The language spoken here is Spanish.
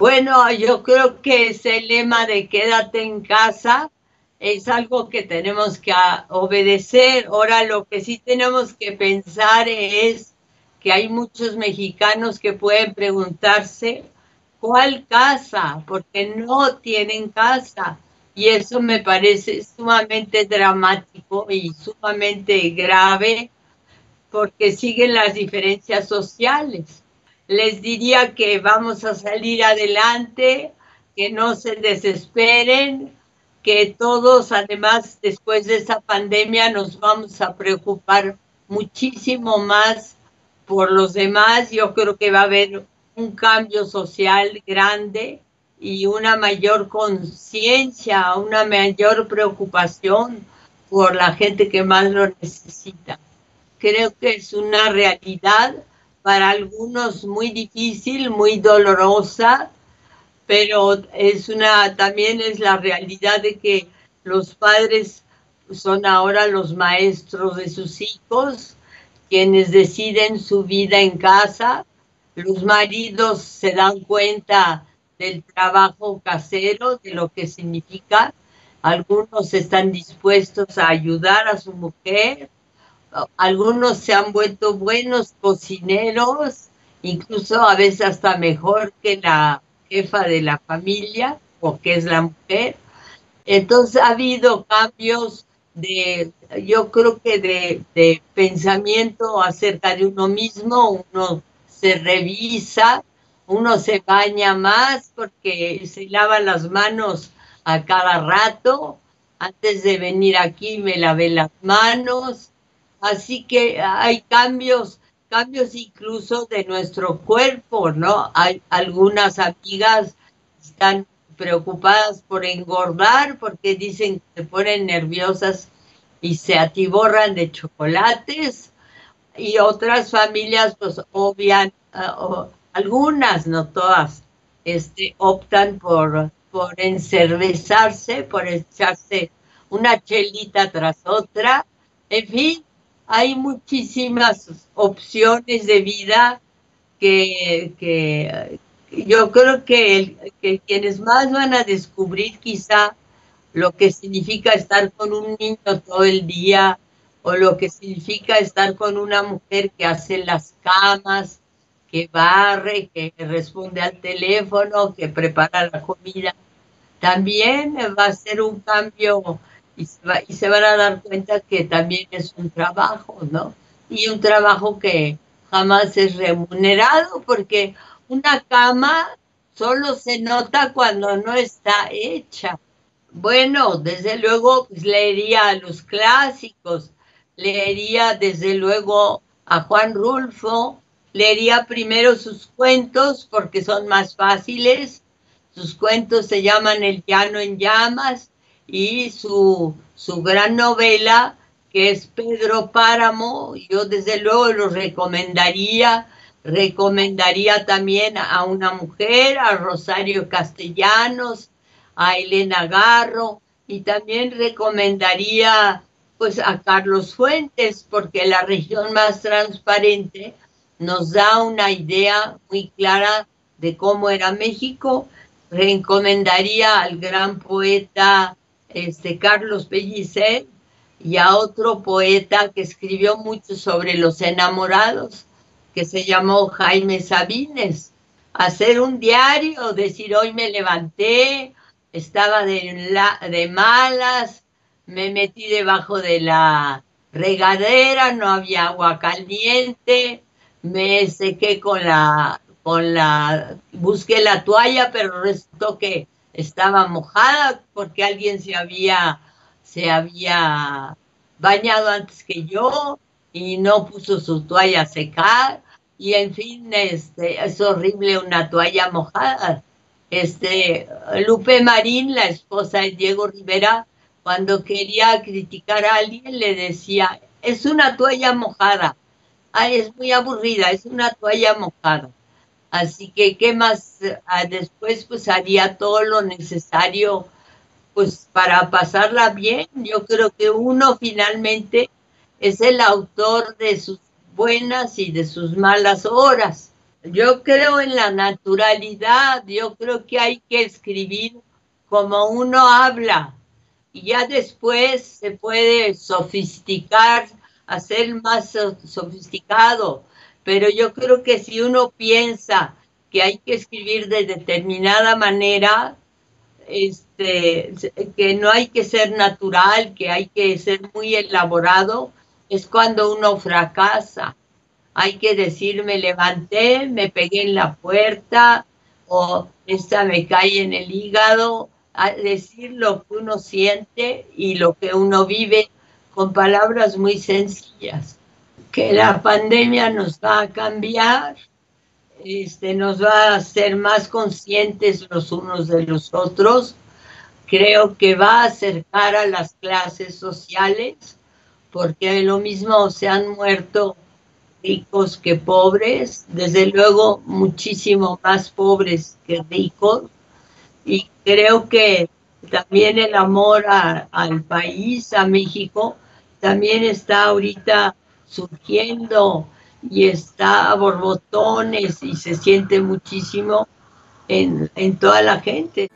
Bueno, yo creo que ese lema de quédate en casa es algo que tenemos que obedecer. Ahora lo que sí tenemos que pensar es que hay muchos mexicanos que pueden preguntarse cuál casa, porque no tienen casa. Y eso me parece sumamente dramático y sumamente grave porque siguen las diferencias sociales. Les diría que vamos a salir adelante, que no se desesperen, que todos además después de esa pandemia nos vamos a preocupar muchísimo más por los demás. Yo creo que va a haber un cambio social grande y una mayor conciencia, una mayor preocupación por la gente que más lo necesita. Creo que es una realidad para algunos muy difícil, muy dolorosa, pero es una también es la realidad de que los padres son ahora los maestros de sus hijos, quienes deciden su vida en casa. Los maridos se dan cuenta del trabajo casero, de lo que significa. Algunos están dispuestos a ayudar a su mujer, algunos se han vuelto buenos cocineros, incluso a veces hasta mejor que la jefa de la familia o que es la mujer. Entonces ha habido cambios de, yo creo que de, de pensamiento acerca de uno mismo, uno se revisa, uno se baña más porque se lava las manos a cada rato. Antes de venir aquí me lavé las manos. Así que hay cambios cambios incluso de nuestro cuerpo, ¿no? Hay algunas amigas están preocupadas por engordar porque dicen que se ponen nerviosas y se atiborran de chocolates y otras familias pues obvian, ah, algunas, no todas, este, optan por, por encervezarse, por echarse una chelita tras otra, en fin, hay muchísimas opciones de vida que, yo creo que, que, quienes más van a descubrir quizá lo que significa estar con un niño todo el día o lo que significa estar con una mujer que hace las camas, que barre, que responde al teléfono, que prepara la comida. También va a ser un cambio y se, van a dar cuenta que también es un trabajo, ¿no? Y un trabajo que jamás es remunerado porque una cama solo se nota cuando no está hecha. Bueno, desde luego pues, leería a los clásicos, leería desde luego a Juan Rulfo, leería primero sus cuentos porque son más fáciles. Sus cuentos se llaman El llano en llamas y su, su gran novela que es Pedro Páramo, yo desde luego lo recomendaría, recomendaría también a una mujer, a Rosario Castellanos, a Elena Garro, y también recomendaría pues a Carlos Fuentes, porque la región más transparente nos da una idea muy clara de cómo era México. Recomendaría al gran poeta este, Carlos Pellicer y a otro poeta que escribió mucho sobre los enamorados, que se llamó Jaime Sabines. Hacer un diario, decir hoy me levanté, estaba de, de malas, me metí debajo de la regadera, no había agua caliente, me sequé con la, con la, busqué la toalla, pero resultó que estaba mojada porque alguien se había, se había bañado antes que yo y no puso su toalla a secar y en fin, este, es horrible una toalla mojada. Este, Lupe Marín, la esposa de Diego Rivera, cuando quería criticar a alguien le decía, es una toalla mojada. Ay, es muy aburrida, es una toalla mojada. Así que, ¿qué más? Ah, después, pues haría todo lo necesario, pues para pasarla bien. Yo creo que uno finalmente es el autor de sus buenas y de sus malas horas. Yo creo en la naturalidad, yo creo que hay que escribir como uno habla y ya después se puede sofisticar, hacer más sofisticado, pero yo creo que si uno piensa que hay que escribir de determinada manera, este, que no hay que ser natural, que hay que ser muy elaborado, es cuando uno fracasa. Hay que decir, me levanté, me pegué en la puerta, o esta me cae en el hígado, decir lo que uno siente y lo que uno vive con palabras muy sencillas. Que la pandemia nos va a cambiar, este, nos va a hacer más conscientes los unos de los otros. Creo que va a acercar a las clases sociales, porque lo mismo se han muerto ricos que pobres, desde luego muchísimo más pobres que ricos, y creo que también el amor al país, a México, también está ahorita surgiendo y está a borbotones y se siente muchísimo en, en toda la gente.